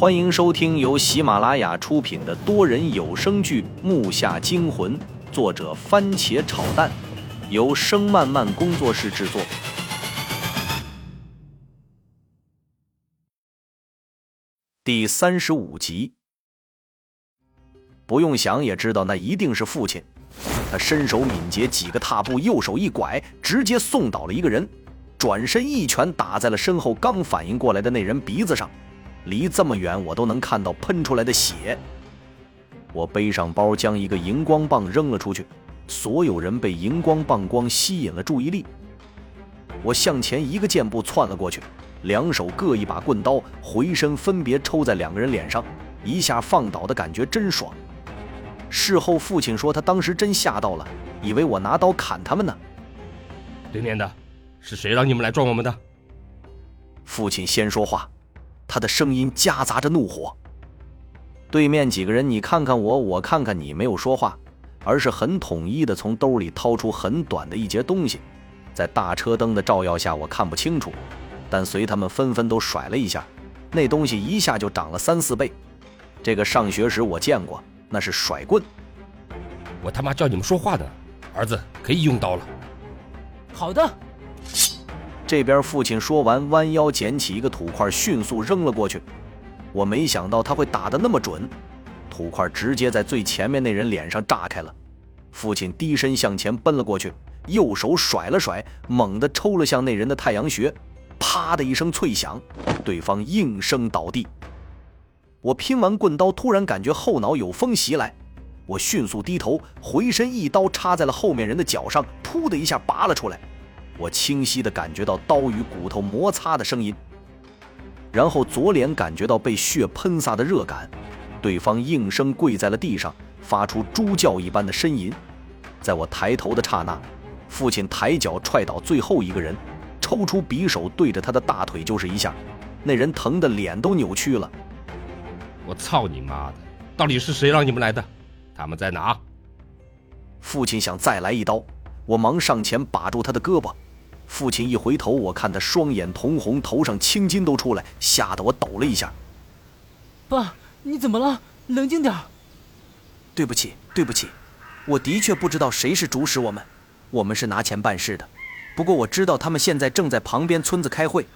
欢迎收听由喜马拉雅出品的多人有声剧《木下惊魂》，作者番茄炒蛋，由声漫漫工作室制作。第三十五集，不用想也知道那一定是父亲。他身手敏捷，几个踏步，右手一拐，直接送倒了一个人，转身一拳打在了身后刚反应过来的那人鼻子上。离这么远，我都能看到喷出来的血。我背上包，将一个荧光棒扔了出去，所有人被荧光棒光吸引了注意力。我向前一个箭步窜了过去，两手各一把棍刀，回身分别抽在两个人脸上，一下放倒的感觉真爽。事后父亲说，他当时真吓到了，以为我拿刀砍他们呢。对面的，是谁让你们来撞我们的？父亲先说话。他的声音夹杂着怒火。对面几个人，你看看我，我看看你，没有说话，而是很统一的从兜里掏出很短的一截东西，在大车灯的照耀下，我看不清楚，但随他们纷纷都甩了一下，那东西一下就长了三四倍。这个上学时我见过，那是甩棍。我他妈叫你们说话呢，儿子可以用刀了。好的。这边父亲说完，弯腰捡起一个土块，迅速扔了过去。我没想到他会打得那么准，土块直接在最前面那人脸上炸开了。父亲低身向前奔了过去，右手甩了甩，猛地抽了向那人的太阳穴，啪的一声脆响，对方应声倒地。我拼完棍刀，突然感觉后脑有风袭来，我迅速低头，回身一刀插在了后面人的脚上，噗的一下拔了出来。我清晰地感觉到刀与骨头摩擦的声音，然后左脸感觉到被血喷洒的热感，对方应声跪在了地上，发出猪叫一般的呻吟。在我抬头的刹那，父亲抬脚踹倒最后一个人，抽出匕首对着他的大腿就是一下，那人疼得脸都扭曲了。我操你妈的！到底是谁让你们来的？他们在哪？父亲想再来一刀，我忙上前把住他的胳膊。父亲一回头，我看他双眼通红，头上青筋都出来，吓得我抖了一下。爸，你怎么了？冷静点。对不起，对不起，我的确不知道谁是主使我们，我们是拿钱办事的。不过我知道他们现在正在旁边村子开会。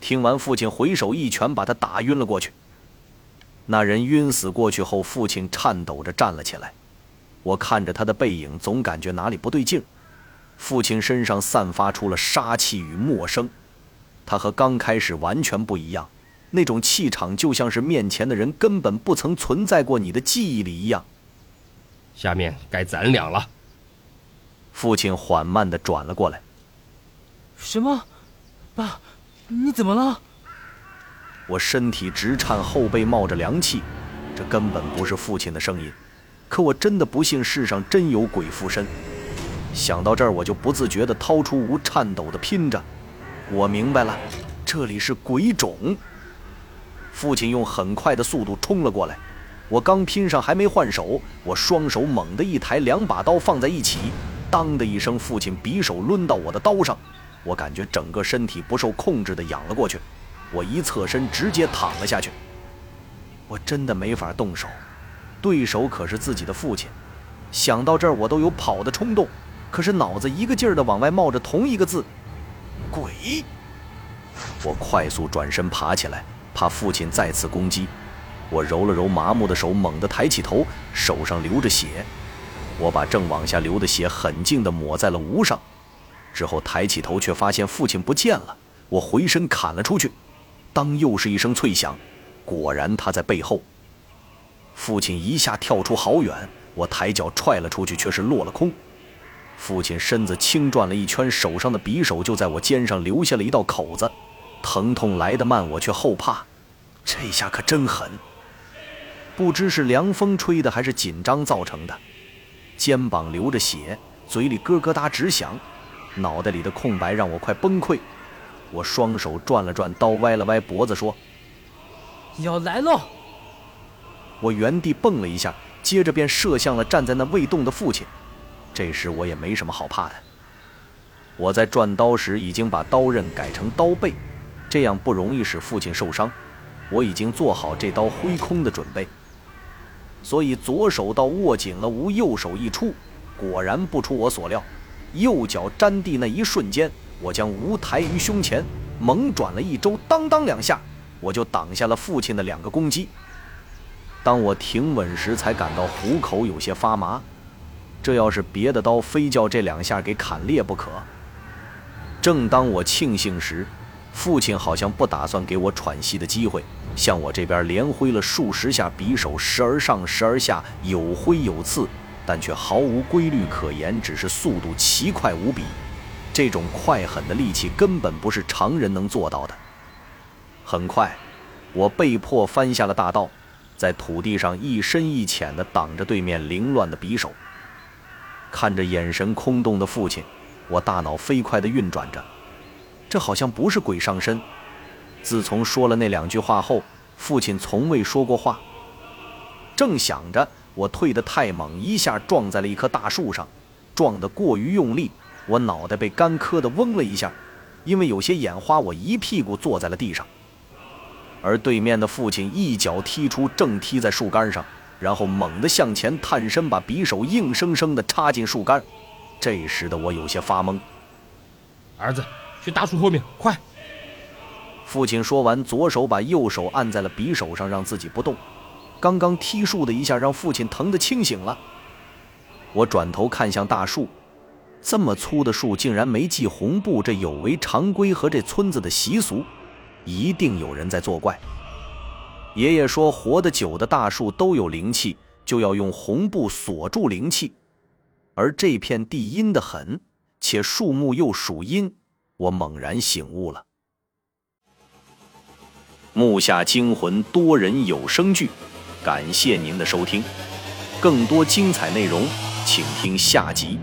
听完，父亲回手一拳把他打晕了过去。那人晕死过去后，父亲颤抖着站了起来。我看着他的背影，总感觉哪里不对劲。父亲身上散发出了杀气与陌生，他和刚开始完全不一样，那种气场就像是面前的人根本不曾存在过你的记忆里一样。下面该咱俩了。父亲缓慢地转了过来。什么？爸，你怎么了？我身体直颤，后背冒着凉气，这根本不是父亲的声音，可我真的不信世上真有鬼附身。想到这儿，我就不自觉地掏出无颤抖地拼着。我明白了，这里是鬼冢。父亲用很快的速度冲了过来，我刚拼上还没换手，我双手猛地一抬，两把刀放在一起，当的一声，父亲匕首抡到我的刀上，我感觉整个身体不受控制地仰了过去，我一侧身直接躺了下去。我真的没法动手，对手可是自己的父亲。想到这儿，我都有跑的冲动。可是脑子一个劲儿的往外冒着同一个字：“鬼。”我快速转身爬起来，怕父亲再次攻击。我揉了揉麻木的手，猛地抬起头，手上流着血。我把正往下流的血狠劲地抹在了无上。之后抬起头，却发现父亲不见了。我回身砍了出去，当又是一声脆响，果然他在背后。父亲一下跳出好远，我抬脚踹了出去，却是落了空。父亲身子轻转了一圈，手上的匕首就在我肩上留下了一道口子，疼痛来得慢，我却后怕。这下可真狠！不知是凉风吹的还是紧张造成的，肩膀流着血，嘴里咯咯哒直响，脑袋里的空白让我快崩溃。我双手转了转刀，歪了歪脖子说：“要来喽！”我原地蹦了一下，接着便射向了站在那未动的父亲。这时我也没什么好怕的。我在转刀时已经把刀刃改成刀背，这样不容易使父亲受伤。我已经做好这刀挥空的准备，所以左手刀握紧了，无右手一出，果然不出我所料，右脚沾地那一瞬间，我将无抬于胸前，猛转了一周，当当两下，我就挡下了父亲的两个攻击。当我停稳时，才感到虎口有些发麻，这要是别的刀，非叫这两下给砍裂不可。正当我庆幸时，父亲好像不打算给我喘息的机会，向我这边连挥了数十下匕首，时而上，时而下，有挥有刺，但却毫无规律可言，只是速度奇快无比。这种快狠的力气根本不是常人能做到的。很快，我被迫翻下了大道，在土地上一深一浅地挡着对面凌乱的匕首。看着眼神空洞的父亲。我大脑飞快地运转着，这好像不是鬼上身。自从说了那两句话后，父亲从未说过话。正想着，我退得太猛，一下撞在了一棵大树上，撞得过于用力，我脑袋被干磕得嗡了一下，因为有些眼花，我一屁股坐在了地上。而对面的父亲一脚踢出，正踢在树干上，然后猛地向前探身，把匕首硬生生地插进树干。这时的我有些发懵。儿子，去大树后面，快！父亲说完，左手把右手按在了匕首上，让自己不动。刚刚踢树的一下，让父亲疼得清醒了。我转头看向大树，这么粗的树竟然没系红布，这有违常规和这村子的习俗，一定有人在作怪。爷爷说，活得久的大树都有灵气，就要用红布锁住灵气。而这片地阴得很，且树木又属阴，我猛然醒悟了。木下惊魂多人有声剧，感谢您的收听，更多精彩内容，请听下集。